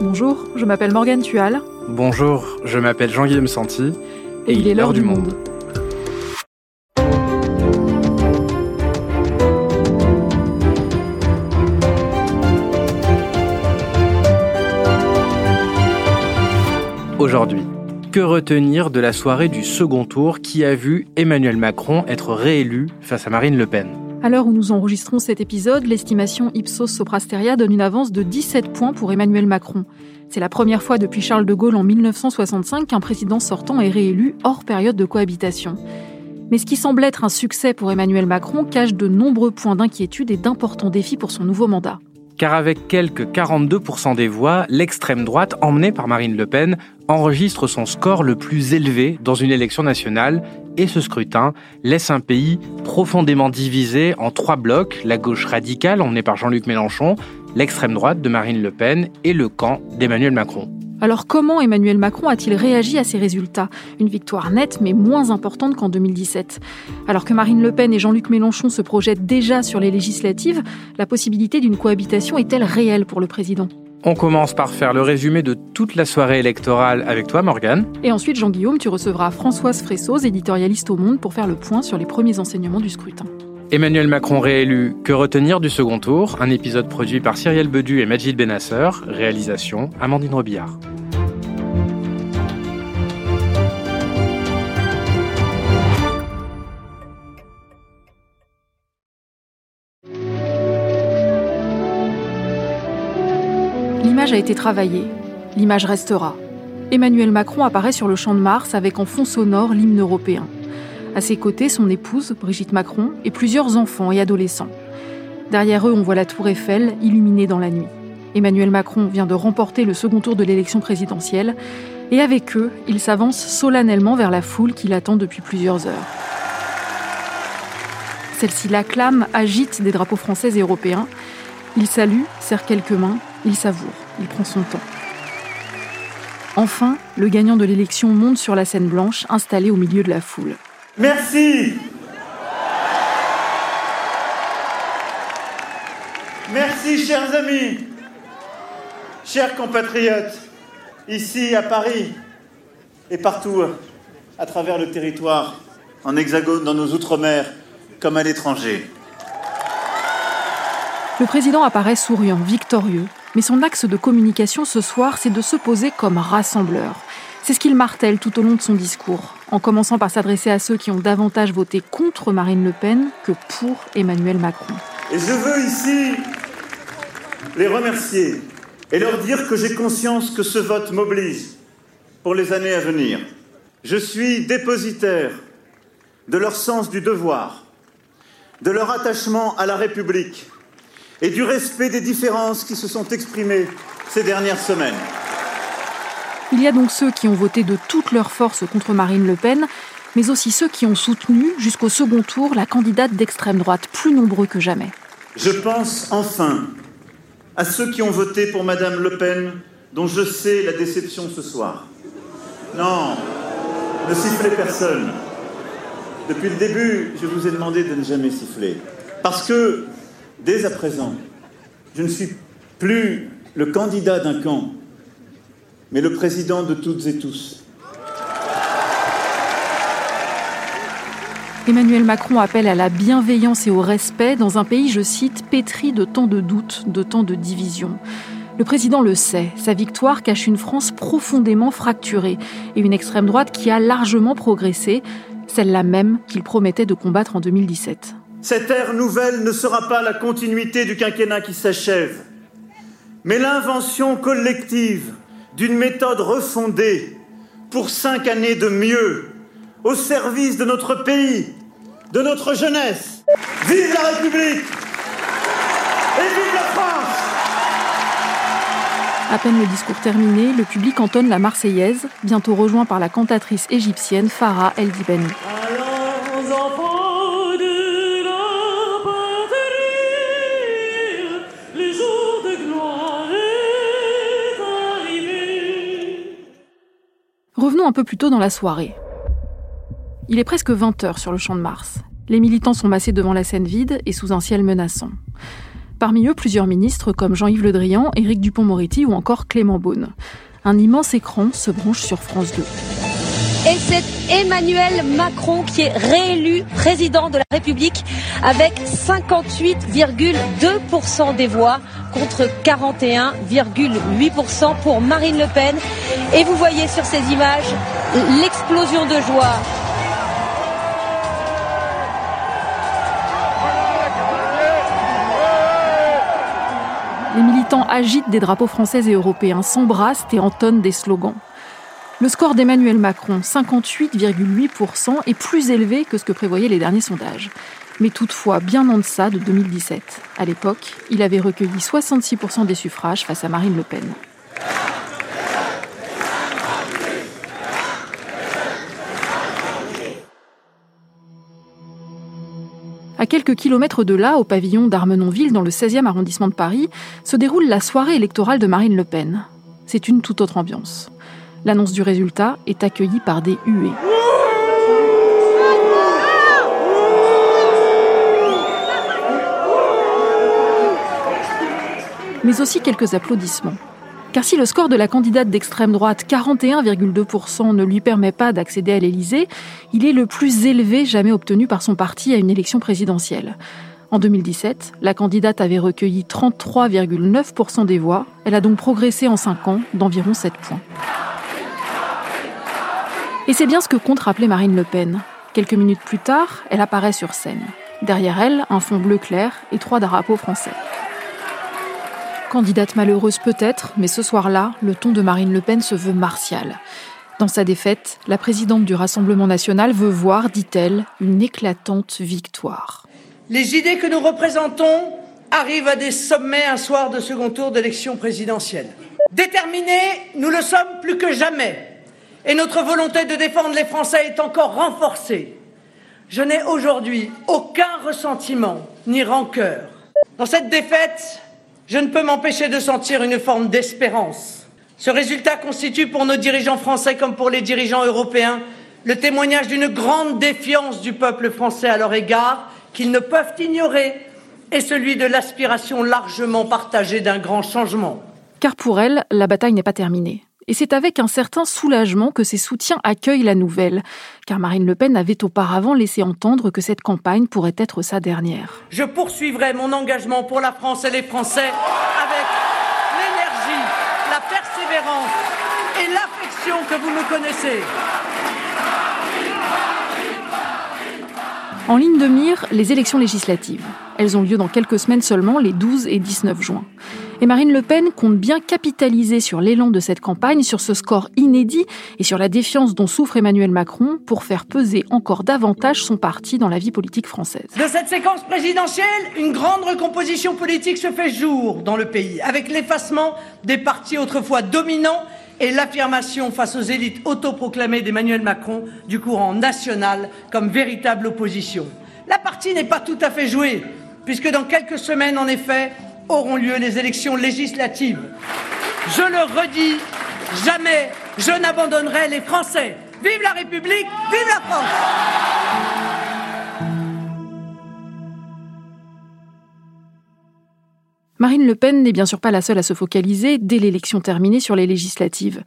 Bonjour, je m'appelle Morgane Tual. Bonjour, je m'appelle Jean-Guillaume Santi. Et, il est l'heure du monde. Aujourd'hui, que retenir de la soirée du second tour qui a vu Emmanuel Macron être réélu face à Marine Le Pen? À l'heure où nous enregistrons cet épisode, l'estimation Ipsos Soprasteria donne une avance de 17 points pour Emmanuel Macron. C'est la première fois depuis Charles de Gaulle en 1965 qu'un président sortant est réélu hors période de cohabitation. Mais ce qui semble être un succès pour Emmanuel Macron cache de nombreux points d'inquiétude et d'importants défis pour son nouveau mandat car avec quelques 42% des voix, l'extrême droite, emmenée par Marine Le Pen, enregistre son score le plus élevé dans une élection nationale, et ce scrutin laisse un pays profondément divisé en trois blocs, la gauche radicale, emmenée par Jean-Luc Mélenchon, l'extrême droite de Marine Le Pen et le camp d'Emmanuel Macron. Alors comment Emmanuel Macron a-t-il réagi à ces résultats? Une victoire nette mais moins importante qu'en 2017. Alors que Marine Le Pen et Jean-Luc Mélenchon se projettent déjà sur les législatives, la possibilité d'une cohabitation est-elle réelle pour le président? On commence par faire le résumé de toute la soirée électorale avec toi, Morgane. Et ensuite, Jean-Guillaume, tu recevras Françoise Fressoz, éditorialiste au Monde, pour faire le point sur les premiers enseignements du scrutin. Emmanuel Macron réélu, que retenir du second tour? Un épisode produit par Cyrielle Bedu et Majid Benasser, réalisation Amandine Robillard. L'image a été travaillée, l'image restera. Emmanuel Macron apparaît sur le champ de Mars avec en fond sonore l'hymne européen. À ses côtés, son épouse, Brigitte Macron, et plusieurs enfants et adolescents. Derrière eux, on voit la tour Eiffel illuminée dans la nuit. Emmanuel Macron vient de remporter le second tour de l'élection présidentielle et avec eux, il s'avance solennellement vers la foule qui l'attend depuis plusieurs heures. Celle-ci l'acclame, agite des drapeaux français et européens. Il salue, serre quelques mains, il savoure, il prend son temps. Enfin, le gagnant de l'élection monte sur la scène blanche, installé au milieu de la foule. Merci. Merci, chers amis, chers compatriotes, ici à Paris et partout à travers le territoire, en hexagone, dans nos outre-mer, comme à l'étranger. Le président apparaît souriant, victorieux, mais son axe de communication ce soir, c'est de se poser comme rassembleur. C'est ce qu'il martèle tout au long de son discours, en commençant par s'adresser à ceux qui ont davantage voté contre Marine Le Pen que pour Emmanuel Macron. Et je veux ici les remercier et leur dire que j'ai conscience que ce vote m'oblige pour les années à venir. Je suis dépositaire de leur sens du devoir, de leur attachement à la République et du respect des différences qui se sont exprimées ces dernières semaines. Il y a donc ceux qui ont voté de toutes leurs forces contre Marine Le Pen, mais aussi ceux qui ont soutenu jusqu'au second tour la candidate d'extrême droite, plus nombreux que jamais. Je pense enfin à ceux qui ont voté pour Madame Le Pen, dont je sais la déception ce soir. Non, ne sifflez personne. Depuis le début, je vous ai demandé de ne jamais siffler. Parce que, dès à présent, je ne suis plus le candidat d'un camp, mais le président de toutes et tous. Emmanuel Macron appelle à la bienveillance et au respect dans un pays, je cite, pétri de tant de doutes, de tant de divisions. Le président le sait, sa victoire cache une France profondément fracturée et une extrême droite qui a largement progressé, celle-là même qu'il promettait de combattre en 2017. Cette ère nouvelle ne sera pas la continuité du quinquennat qui s'achève, mais l'invention collective d'une méthode refondée pour cinq années de mieux, au service de notre pays, de notre jeunesse. Vive la République et vive la France À peine le discours terminé, le public entonne la Marseillaise, bientôt rejoint par la cantatrice égyptienne Farah El Dibani. Revenons un peu plus tôt dans la soirée. Il est presque 20 heures sur le champ de Mars. Les militants sont massés devant la scène vide et sous un ciel menaçant. Parmi eux, plusieurs ministres comme Jean-Yves Le Drian, Éric Dupont-Moretti ou encore Clément Beaune. Un immense écran se branche sur France 2. Et c'est Emmanuel Macron qui est réélu président de la République avec 58,2% des voix contre 41,8% pour Marine Le Pen. Et vous voyez sur ces images l'explosion de joie Les militants agitent des drapeaux français et européens, s'embrassent et entonnent des slogans. Le score d'Emmanuel Macron, 58,8%, est plus élevé que ce que prévoyaient les derniers sondages. Mais toutefois bien en deçà de 2017. À l'époque, il avait recueilli 66% des suffrages face à Marine Le Pen. À quelques kilomètres de là, au pavillon d'Armenonville, dans le 16e arrondissement de Paris, se déroule la soirée électorale de Marine Le Pen. C'est une toute autre ambiance. L'annonce du résultat est accueillie par des huées. Mais aussi quelques applaudissements. Car si le score de la candidate d'extrême droite, 41,2%, ne lui permet pas d'accéder à l'Élysée, il est le plus élevé jamais obtenu par son parti à une élection présidentielle. En 2017, la candidate avait recueilli 33,9% des voix. Elle a donc progressé en 5 ans d'environ 7 points. Et c'est bien ce que compte rappeler Marine Le Pen. Quelques minutes plus tard, elle apparaît sur scène. Derrière elle, un fond bleu clair et trois drapeaux français. Candidate malheureuse peut-être, mais ce soir-là, le ton de Marine Le Pen se veut martial. Dans sa défaite, la présidente du Rassemblement national veut voir, dit-elle, une éclatante victoire. Les idées que nous représentons arrivent à des sommets un soir de second tour d'élection présidentielle. Déterminés, nous le sommes plus que jamais et notre volonté de défendre les Français est encore renforcée. Je n'ai aujourd'hui aucun ressentiment ni rancœur. Dans cette défaite, je ne peux m'empêcher de sentir une forme d'espérance. Ce résultat constitue pour nos dirigeants français comme pour les dirigeants européens le témoignage d'une grande défiance du peuple français à leur égard qu'ils ne peuvent ignorer et celui de l'aspiration largement partagée d'un grand changement. Car pour elle, la bataille n'est pas terminée. Et c'est avec un certain soulagement que ses soutiens accueillent la nouvelle, car Marine Le Pen avait auparavant laissé entendre que cette campagne pourrait être sa dernière. Je poursuivrai mon engagement pour la France et les Français avec l'énergie, la persévérance et l'affection que vous me connaissez. En ligne de mire, les élections législatives. Elles ont lieu dans quelques semaines seulement, les 12 et 19 juin. Et Marine Le Pen compte bien capitaliser sur l'élan de cette campagne, sur ce score inédit et sur la défiance dont souffre Emmanuel Macron pour faire peser encore davantage son parti dans la vie politique française. De cette séquence présidentielle, une grande recomposition politique se fait jour dans le pays, avec l'effacement des partis autrefois dominants et l'affirmation face aux élites autoproclamées d'Emmanuel Macron du courant national comme véritable opposition. La partie n'est pas tout à fait jouée, puisque dans quelques semaines, en effet, auront lieu les élections législatives. Je le redis, jamais je n'abandonnerai les Français. Vive la République, vive la France Marine Le Pen n'est bien sûr pas la seule à se focaliser, dès l'élection terminée, sur les législatives.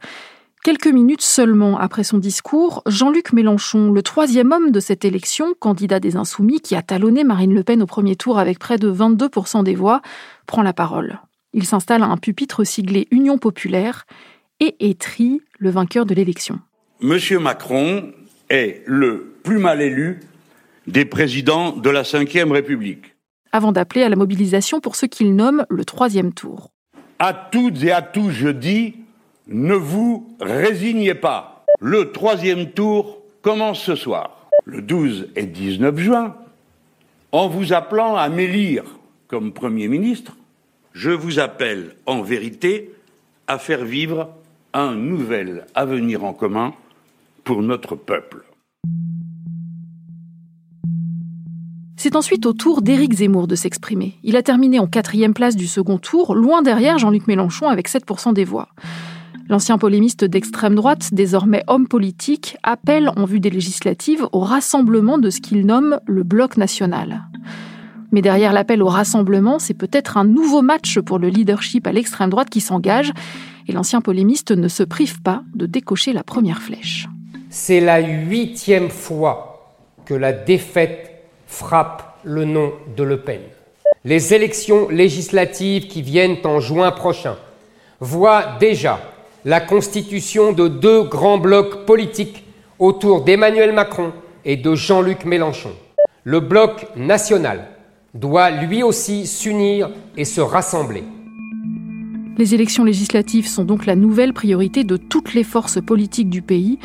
Quelques minutes seulement après son discours, Jean-Luc Mélenchon, le troisième homme de cette élection, candidat des Insoumis, qui a talonné Marine Le Pen au premier tour avec près de 22% des voix, prend la parole. Il s'installe à un pupitre siglé Union populaire et étrie le vainqueur de l'élection. Monsieur Macron est le plus mal élu des présidents de la Ve République avant d'appeler à la mobilisation pour ce qu'il nomme le troisième tour. À toutes et à tous, je dis, ne vous résignez pas. Le troisième tour commence ce soir, le 12 et 19 juin. En vous appelant à m'élire comme Premier ministre, je vous appelle en vérité à faire vivre un nouvel avenir en commun pour notre peuple. C'est ensuite au tour d'Éric Zemmour de s'exprimer. Il a terminé en quatrième place du second tour, loin derrière Jean-Luc Mélenchon avec 7% des voix. L'ancien polémiste d'extrême droite, désormais homme politique, appelle en vue des législatives au rassemblement de ce qu'il nomme le bloc national. Mais derrière l'appel au rassemblement, c'est peut-être un nouveau match pour le leadership à l'extrême droite qui s'engage, et l'ancien polémiste ne se prive pas de décocher la première flèche. C'est la huitième fois que la défaite frappe le nom de Le Pen. Les élections législatives qui viennent en juin prochain voient déjà la constitution de deux grands blocs politiques autour d'Emmanuel Macron et de Jean-Luc Mélenchon. Le bloc national doit lui aussi s'unir et se rassembler. Les élections législatives sont donc la nouvelle priorité de toutes les forces politiques du pays.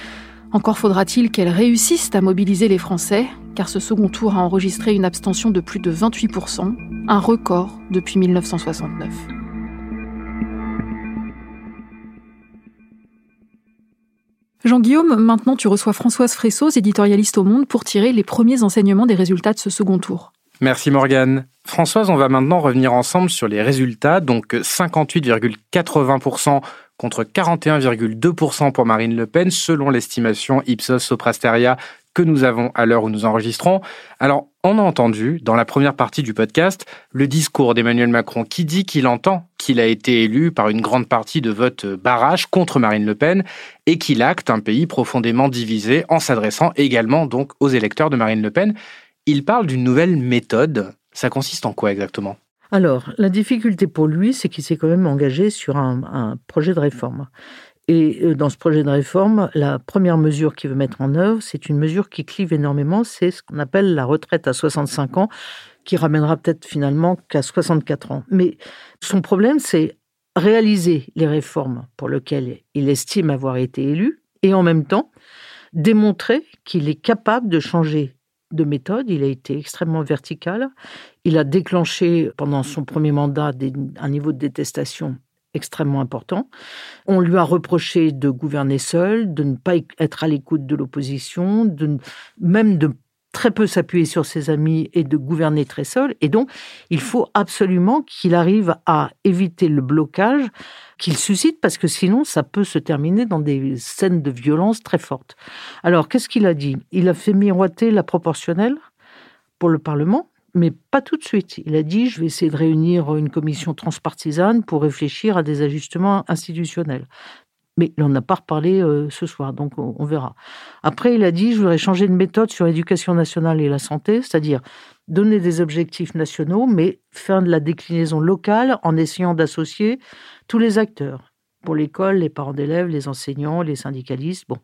Encore faudra-t-il qu'elles réussissent à mobiliser les Français, car ce second tour a enregistré une abstention de plus de 28%, un record depuis 1969. Jean-Guillaume, maintenant tu reçois Françoise Fressos, éditorialiste au Monde, pour tirer les premiers enseignements des résultats de ce second tour. Merci Morgane. Françoise, on va maintenant revenir ensemble sur les résultats. Donc 58,80% contre 41,2% pour Marine Le Pen, selon l'estimation Ipsos Soprasteria que nous avons à l'heure où nous enregistrons. Alors, on a entendu, dans la première partie du podcast, le discours d'Emmanuel Macron qui dit qu'il entend qu'il a été élu par une grande partie de vote barrage contre Marine Le Pen et qu'il acte un pays profondément divisé en s'adressant également donc aux électeurs de Marine Le Pen. Il parle d'une nouvelle méthode. Ça consiste en quoi exactement? Alors, la difficulté pour lui, c'est qu'il s'est quand même engagé sur un, un, projet de réforme. Et euh, dans ce projet de réforme, la première mesure qu'il veut mettre en œuvre, c'est une mesure qui clive énormément, c'est ce qu'on appelle la retraite à 65 ans, qui ramènera peut-être finalement qu'à 64 ans. Mais son problème, c'est réaliser les réformes pour lesquelles il estime avoir été élu, et en même temps démontrer qu'il est capable de changer de méthode. Il a été extrêmement vertical. Il a déclenché pendant son premier mandat un niveau de détestation extrêmement important. On lui a reproché de gouverner seul, de ne pas être à l'écoute de l'opposition, de même de très peu s'appuyer sur ses amis et de gouverner très seul. Et donc, il faut absolument qu'il arrive à éviter le blocage qu'il suscite, parce que sinon, ça peut se terminer dans des scènes de violence très fortes. Alors, qu'est-ce qu'il a dit? Il a fait miroiter la proportionnelle pour le Parlement, mais pas tout de suite. Il a dit, je vais essayer de réunir une commission transpartisane pour réfléchir à des ajustements institutionnels. Mais il n'en a pas reparlé euh, ce soir, donc on, verra. Après, il a dit, je voudrais changer de méthode sur l'éducation nationale et la santé, c'est-à-dire donner des objectifs nationaux, mais faire de la déclinaison locale en essayant d'associer tous les acteurs pour l'école, les parents d'élèves, les enseignants, les syndicalistes. Bon,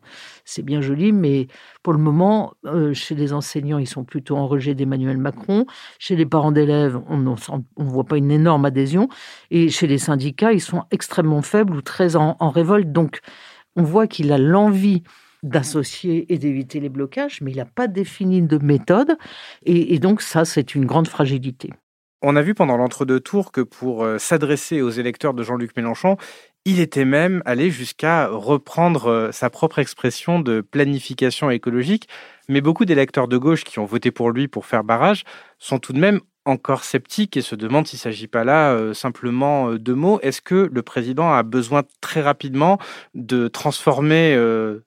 c'est bien joli, mais pour le moment, euh, chez les enseignants, ils sont plutôt en rejet d'Emmanuel Macron. Chez les parents d'élèves, on ne voit pas une énorme adhésion. Et chez les syndicats, ils sont extrêmement faibles ou très en, révolte. Donc, on voit qu'il a l'envie d'associer et d'éviter les blocages, mais il n'a pas défini de méthode. et donc, ça, c'est une grande fragilité. On a vu pendant l'entre-deux tours que pour euh, s'adresser aux électeurs de Jean-Luc Mélenchon, il était même allé jusqu'à reprendre euh, sa propre expression de planification écologique. Mais beaucoup d'électeurs de gauche qui ont voté pour lui pour faire barrage sont tout de même encore sceptiques et se demandent s'il ne s'agit pas là euh, simplement de mots. Est-ce que le président a besoin très rapidement de transformer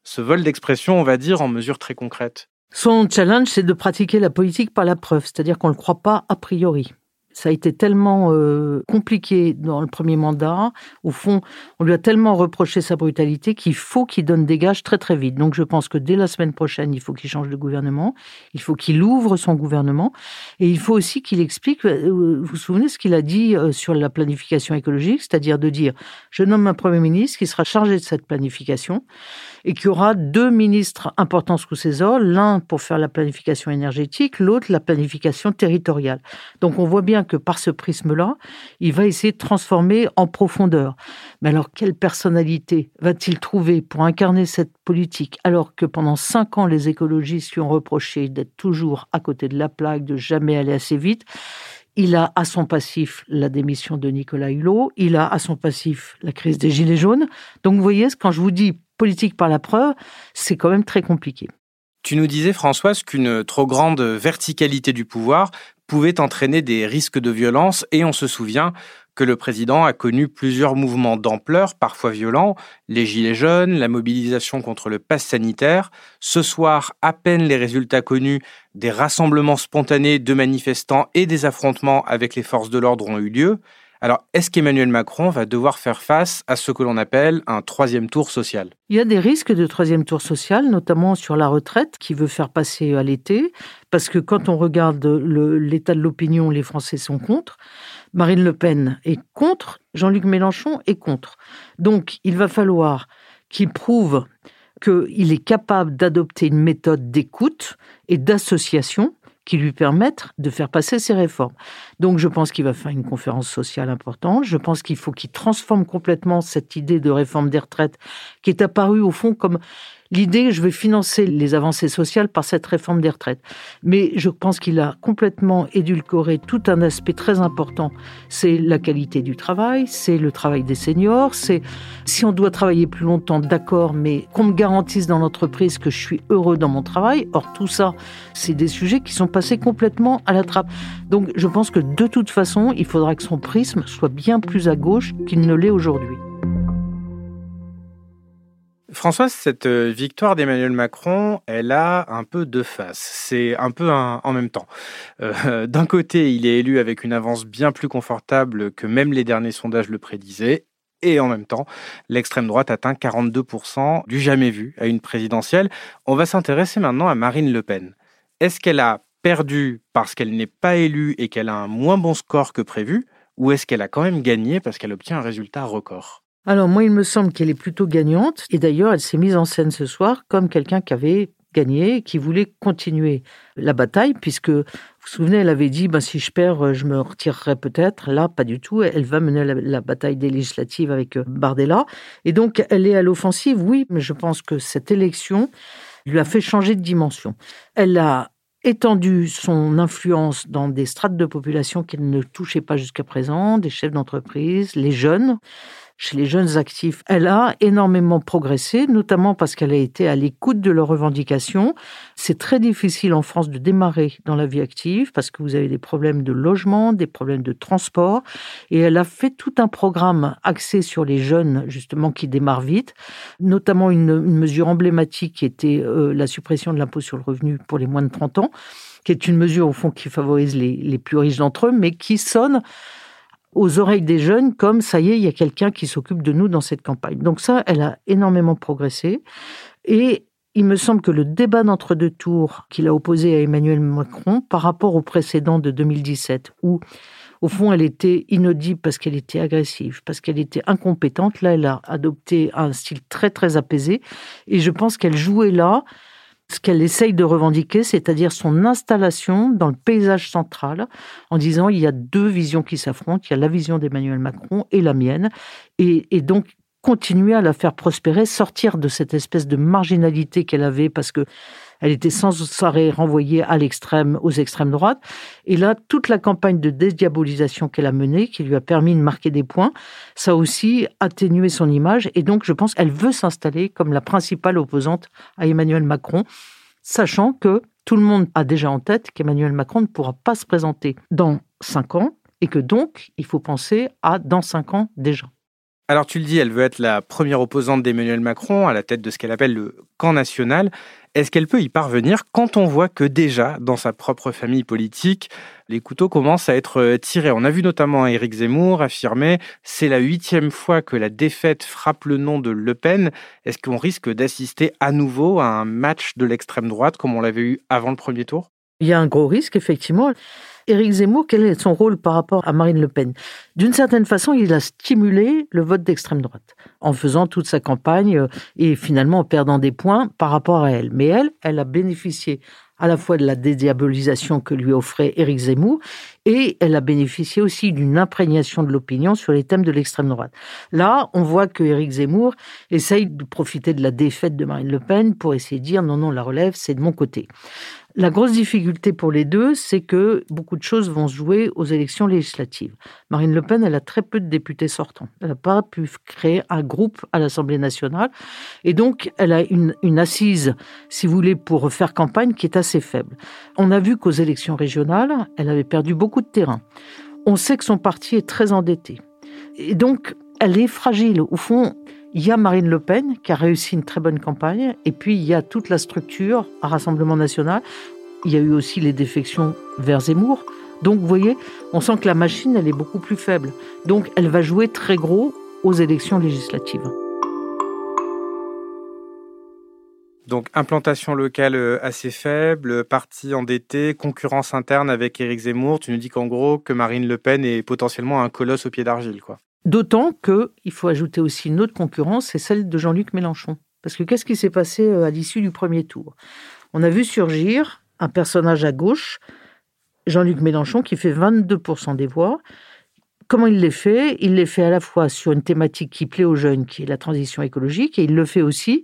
ce vol d'expression, on va dire, en mesures très concrètes? Son challenge, c'est de pratiquer la politique par la preuve, c'est-à-dire qu'on ne le croit pas a priori ça a été tellement euh, compliqué dans le premier mandat. Au fond, on lui a tellement reproché sa brutalité qu'il faut qu'il donne des gages très très vite. Donc je pense que dès la semaine prochaine, il faut qu'il change de gouvernement. Il faut qu'il ouvre son gouvernement. Et il faut aussi qu'il explique, euh, vous vous souvenez ce qu'il a dit euh, sur la planification écologique, c'est-à-dire de dire, je nomme un Premier ministre qui sera chargé de cette planification et qui aura deux ministres importants sous ses ordres, l'un pour faire la planification énergétique, l'autre la planification territoriale. Donc on voit bien que par ce prisme-là, il va essayer de transformer en profondeur. Mais alors quelle personnalité va-t-il trouver pour incarner cette politique alors que pendant cinq ans les écologistes lui ont reproché d'être toujours à côté de la plaque, de jamais aller assez vite? Il a à son passif la démission de Nicolas Hulot, il a à son passif la crise des Gilets jaunes. Donc vous voyez, quand je vous dis politique par la preuve, c'est quand même très compliqué. Tu nous disais, Françoise, qu'une trop grande verticalité du pouvoir pouvait entraîner des risques de violence, et on se souvient que le président a connu plusieurs mouvements d'ampleur, parfois violents, les gilets jaunes, la mobilisation contre le pass sanitaire. Ce soir, à peine les résultats connus, des rassemblements spontanés de manifestants et des affrontements avec les forces de l'ordre ont eu lieu. Alors, est-ce qu'Emmanuel Macron va devoir faire face à ce que l'on appelle un troisième tour social? Il y a des risques de troisième tour social, notamment sur la retraite, qui veut faire passer à l'été, parce que quand on regarde l'état de l'opinion, les Français sont contre. Marine Le Pen est contre, Jean-Luc Mélenchon est contre. Donc, il va falloir qu'il prouve qu'il est capable d'adopter une méthode d'écoute et d'association qui lui permettent de faire passer ces réformes. Donc je pense qu'il va faire une conférence sociale importante. Je pense qu'il faut qu'il transforme complètement cette idée de réforme des retraites qui est apparue au fond comme l'idée je vais financer les avancées sociales par cette réforme des retraites. Mais je pense qu'il a complètement édulcoré tout un aspect très important. C'est la qualité du travail, c'est le travail des seniors, c'est si on doit travailler plus longtemps, d'accord, mais qu'on me garantisse dans l'entreprise que je suis heureux dans mon travail. Or, tout ça, c'est des sujets qui sont passés complètement à la trappe. Donc, je pense que de toute façon, il faudra que son prisme soit bien plus à gauche qu'il ne l'est aujourd'hui. Françoise, cette euh, victoire d'Emmanuel Macron, elle a un peu deux faces. C'est un peu en même temps. Euh, d'un côté, il est élu avec une avance bien plus confortable que même les derniers sondages le prédisaient. Et en même temps, l'extrême droite atteint 42% du jamais vu à une présidentielle. On va s'intéresser maintenant à Marine Le Pen. Est-ce qu'elle a perdu parce qu'elle n'est pas élue et qu'elle a un moins bon score que prévu ou est-ce qu'elle a quand même gagné parce qu'elle obtient un résultat record? Alors moi, il me semble qu'elle est plutôt gagnante. Et d'ailleurs, elle s'est mise en scène ce soir comme quelqu'un qui avait gagné, qui voulait continuer la bataille, puisque, vous vous souvenez, elle avait dit, ben, si je perds, je me retirerai peut-être. Là, pas du tout. Elle va mener la, bataille des législatives avec euh, Bardella. Et donc, elle est à l'offensive, oui, mais je pense que cette élection lui a fait changer de dimension. Elle a étendu son influence dans des strates de population qu'elle ne touchait pas jusqu'à présent, des chefs d'entreprise, les jeunes chez les jeunes actifs, elle a énormément progressé, notamment parce qu'elle a été à l'écoute de leurs revendications. C'est très difficile en France de démarrer dans la vie active parce que vous avez des problèmes de logement, des problèmes de transport. Et elle a fait tout un programme axé sur les jeunes, justement, qui démarrent vite, notamment une, mesure emblématique qui était euh, la suppression de l'impôt sur le revenu pour les moins de 30 ans qui est une mesure au fond qui favorise les, les plus riches d'entre eux, mais qui sonne aux oreilles des jeunes comme ça y est, il y a quelqu'un qui s'occupe de nous dans cette campagne. Donc ça, elle a énormément progressé. Et il me semble que le débat d'entre-deux tours qu'il a opposé à Emmanuel Macron par rapport au précédent de 2017, où au fond elle était inaudible parce qu'elle était agressive, parce qu'elle était incompétente, là elle a adopté un style très très apaisé. Et je pense qu'elle jouait là ce qu'elle essaye de revendiquer, c'est-à-dire son installation dans le paysage central, en disant il y a deux visions qui s'affrontent, il y a la vision d'Emmanuel Macron et la mienne, et, et donc continuer à la faire prospérer, sortir de cette espèce de marginalité qu'elle avait, parce que elle était sans arrêt renvoyée à l'extrême, aux extrêmes droites. Et là, toute la campagne de dédiabolisation qu'elle a menée, qui lui a permis de marquer des points, ça a aussi atténué son image. Et donc, je pense qu'elle veut s'installer comme la principale opposante à Emmanuel Macron, sachant que tout le monde a déjà en tête qu'Emmanuel Macron ne pourra pas se présenter dans cinq ans et que donc, il faut penser à dans cinq ans déjà. Alors tu le dis, elle veut être la première opposante d'Emmanuel Macron à la tête de ce qu'elle appelle le camp national. Est-ce qu'elle peut y parvenir quand on voit que déjà, dans sa propre famille politique, les couteaux commencent à être euh, tirés? On a vu notamment Éric Zemmour affirmer c'est la huitième fois que la défaite frappe le nom de Le Pen. Est-ce qu'on risque d'assister à nouveau à un match de l'extrême droite comme on l'avait eu avant le premier tour? Il y a un gros risque, effectivement. Éric Zemmour, quel est son rôle par rapport à Marine Le Pen? D'une certaine façon, il a stimulé le vote d'extrême droite en faisant toute sa campagne euh, et finalement en perdant des points par rapport à elle. Mais elle, elle a bénéficié à la fois de la dédiabolisation que lui offrait Éric Zemmour et elle a bénéficié aussi d'une imprégnation de l'opinion sur les thèmes de l'extrême droite. Là, on voit que Éric Zemmour essaye de profiter de la défaite de Marine Le Pen pour essayer de dire non, non, la relève, c'est de mon côté. La grosse difficulté pour les deux, c'est que beaucoup de choses vont se jouer aux élections législatives. Marine Le Pen, elle a très peu de députés sortants. Elle n'a pas pu créer un groupe à l'Assemblée nationale. Et donc, elle a une, une assise, si vous voulez, pour faire campagne qui est assez faible. On a vu qu'aux élections régionales, elle avait perdu beaucoup de terrain. On sait que son parti est très endetté. Et donc, elle est fragile. Au fond, il y a Marine Le Pen qui a réussi une très bonne campagne, et puis il y a toute la structure à Rassemblement national. Il y a eu aussi les défections vers Zemmour. Donc, vous voyez, on sent que la machine, elle est beaucoup plus faible. Donc, elle va jouer très gros aux élections législatives. Donc implantation locale euh, assez faible, parti endetté, concurrence interne avec Éric Zemmour. Tu nous dis qu'en gros que Marine Le Pen est potentiellement un colosse au pied d'argile, quoi. D'autant qu'il faut ajouter aussi une autre concurrence, c'est celle de Jean-Luc Mélenchon. Parce que qu'est-ce qui s'est passé euh, à l'issue du premier tour? On a vu surgir un personnage à gauche, Jean-Luc Mélenchon, qui fait 22% des voix. Comment il les fait? Il les fait à la fois sur une thématique qui plaît aux jeunes, qui est la transition écologique, et il le fait aussi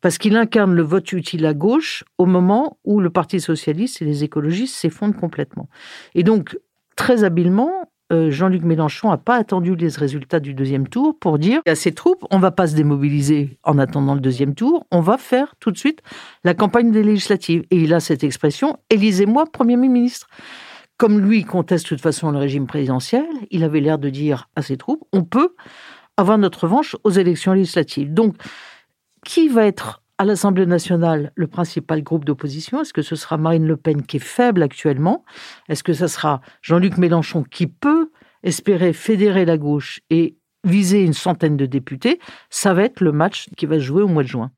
parce qu'il incarne le vote utile à gauche au moment où le Parti socialiste et les écologistes s'effondrent complètement. Et donc, très habilement, euh, Jean-Luc Mélenchon n'a pas attendu les résultats du deuxième tour pour dire à ses troupes, on va pas se démobiliser en attendant le deuxième tour, on va faire tout de suite la campagne des législatives. Et il a cette expression, élisez-moi Premier ministre. Comme lui conteste de toute façon le régime présidentiel, il avait l'air de dire à ses troupes, on peut avoir notre revanche aux élections législatives. Donc, qui va être à l'Assemblée nationale le principal groupe d'opposition Est-ce que ce sera Marine Le Pen qui est faible actuellement? Est-ce que ce sera Jean-Luc Mélenchon qui peut espérer fédérer la gauche et viser une centaine de députés? Ça va être le match qui va se jouer au mois de juin.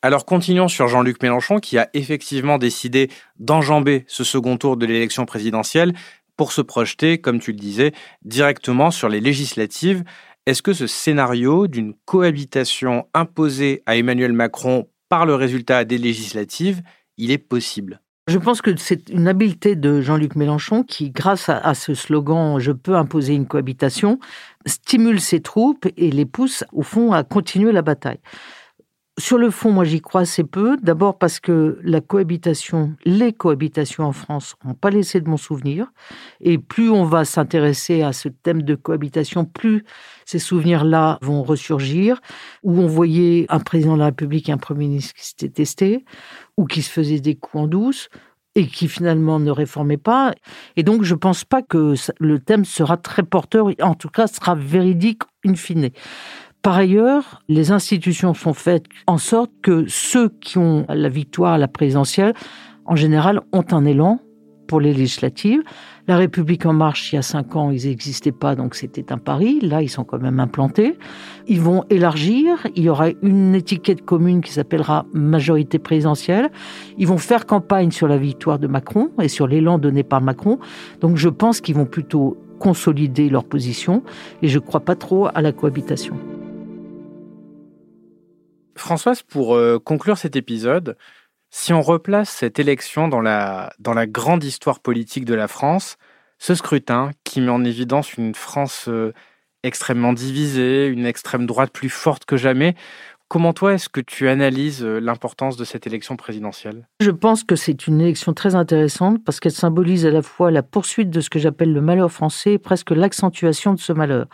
Alors continuons sur Jean-Luc Mélenchon qui a effectivement décidé d'enjamber ce second tour de l'élection présidentielle pour se projeter, comme tu le disais, directement sur les législatives. Est-ce que ce scénario d'une cohabitation imposée à Emmanuel Macron par le résultat des législatives, il est possible? Je pense que c'est une habileté de Jean-Luc Mélenchon qui, grâce à, ce slogan Je peux imposer une cohabitation, stimule ses troupes et les pousse, au fond, à continuer la bataille. Sur le fond, moi j'y crois assez peu. D'abord parce que la cohabitation, les cohabitations en France n'ont pas laissé de mon souvenir. Et plus on va s'intéresser à ce thème de cohabitation, plus ces souvenirs-là vont ressurgir. Où on voyait un président de la République et un Premier ministre qui s'étaient testés, ou qui se faisaient des coups en douce, et qui finalement ne réformait pas. Et donc je ne pense pas que le thème sera très porteur, en tout cas sera véridique in fine. Par ailleurs, les institutions sont faites en sorte que ceux qui ont la victoire à la présidentielle, en général, ont un élan pour les législatives. La République en marche, il y a cinq ans, ils n'existaient pas, donc c'était un pari. Là, ils sont quand même implantés. Ils vont élargir. Il y aura une étiquette commune qui s'appellera majorité présidentielle. Ils vont faire campagne sur la victoire de Macron et sur l'élan donné par Macron. Donc, je pense qu'ils vont plutôt consolider leur position et je ne crois pas trop à la cohabitation. Françoise, pour euh, conclure cet épisode, si on replace cette élection dans la, grande histoire politique de la France, ce scrutin qui met en évidence une France euh, extrêmement divisée, une extrême droite plus forte que jamais, Comment toi est-ce que tu analyses euh, l'importance de cette élection présidentielle? Je pense que c'est une élection très intéressante parce qu'elle symbolise à la fois la poursuite de ce que j'appelle le malheur français et presque l'accentuation de ce malheur.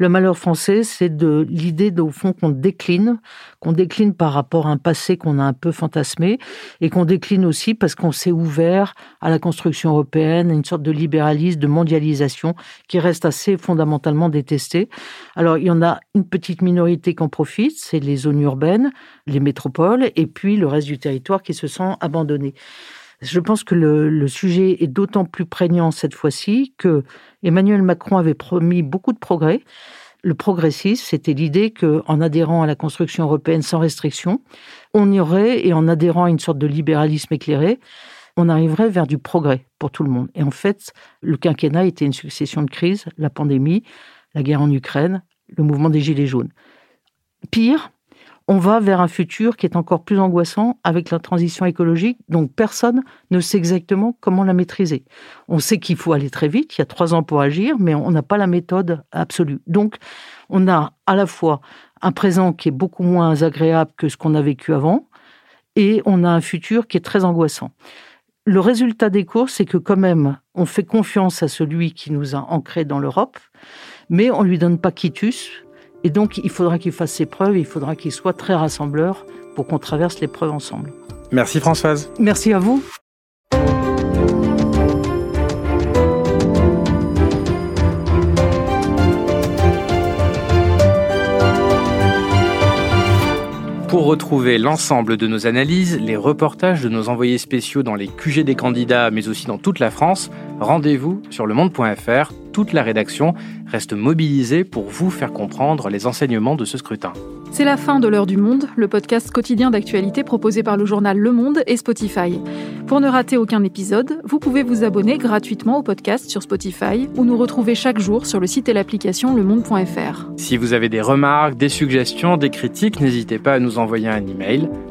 Le malheur français, c'est de l'idée au fond qu'on décline, qu'on décline par rapport à un passé qu'on a un peu fantasmé et qu'on décline aussi parce qu'on s'est ouvert à la construction européenne, à une sorte de libéralisme, de mondialisation qui reste assez fondamentalement détesté. Alors il y en a une petite minorité qui en profite, c'est les zones urbaines, les métropoles, et puis le reste du territoire qui se sent abandonné. Je pense que le, sujet est d'autant plus prégnant cette fois-ci que Emmanuel Macron avait promis beaucoup de progrès. Le progressisme, c'était l'idée qu'en adhérant à la construction européenne sans restriction, on y aurait, et en adhérant à une sorte de libéralisme éclairé, on arriverait vers du progrès pour tout le monde. Et en fait, le quinquennat était une succession de crises, la pandémie, la guerre en Ukraine, le mouvement des Gilets jaunes. Pire, on va vers un futur qui est encore plus angoissant avec la transition écologique, donc personne ne sait exactement comment la maîtriser. On sait qu'il faut aller très vite, il y a trois ans pour agir, mais on n'a pas la méthode absolue. Donc, on a à la fois un présent qui est beaucoup moins agréable que ce qu'on a vécu avant, et on a un futur qui est très angoissant. Le résultat des courses, c'est que quand même, on fait confiance à celui qui nous a ancrés dans l'Europe, mais on lui donne pas quitus, et donc, il faudra qu'il fasse ses preuves, il faudra qu'il soit très rassembleur pour qu'on traverse l'épreuve ensemble. Merci Françoise. Merci à vous. Pour retrouver l'ensemble de nos analyses, les reportages de nos envoyés spéciaux dans les QG des candidats, mais aussi dans toute la France, rendez-vous sur lemonde.fr toute la rédaction reste mobilisée pour vous faire comprendre les enseignements de ce scrutin. C'est la fin de l'heure du monde, le podcast quotidien d'actualité proposé par le journal Le Monde et Spotify. Pour ne rater aucun épisode, vous pouvez vous abonner gratuitement au podcast sur Spotify ou nous retrouver chaque jour sur le site et l'application lemonde.fr. Si vous avez des remarques, des suggestions, des critiques, n'hésitez pas à nous envoyer un email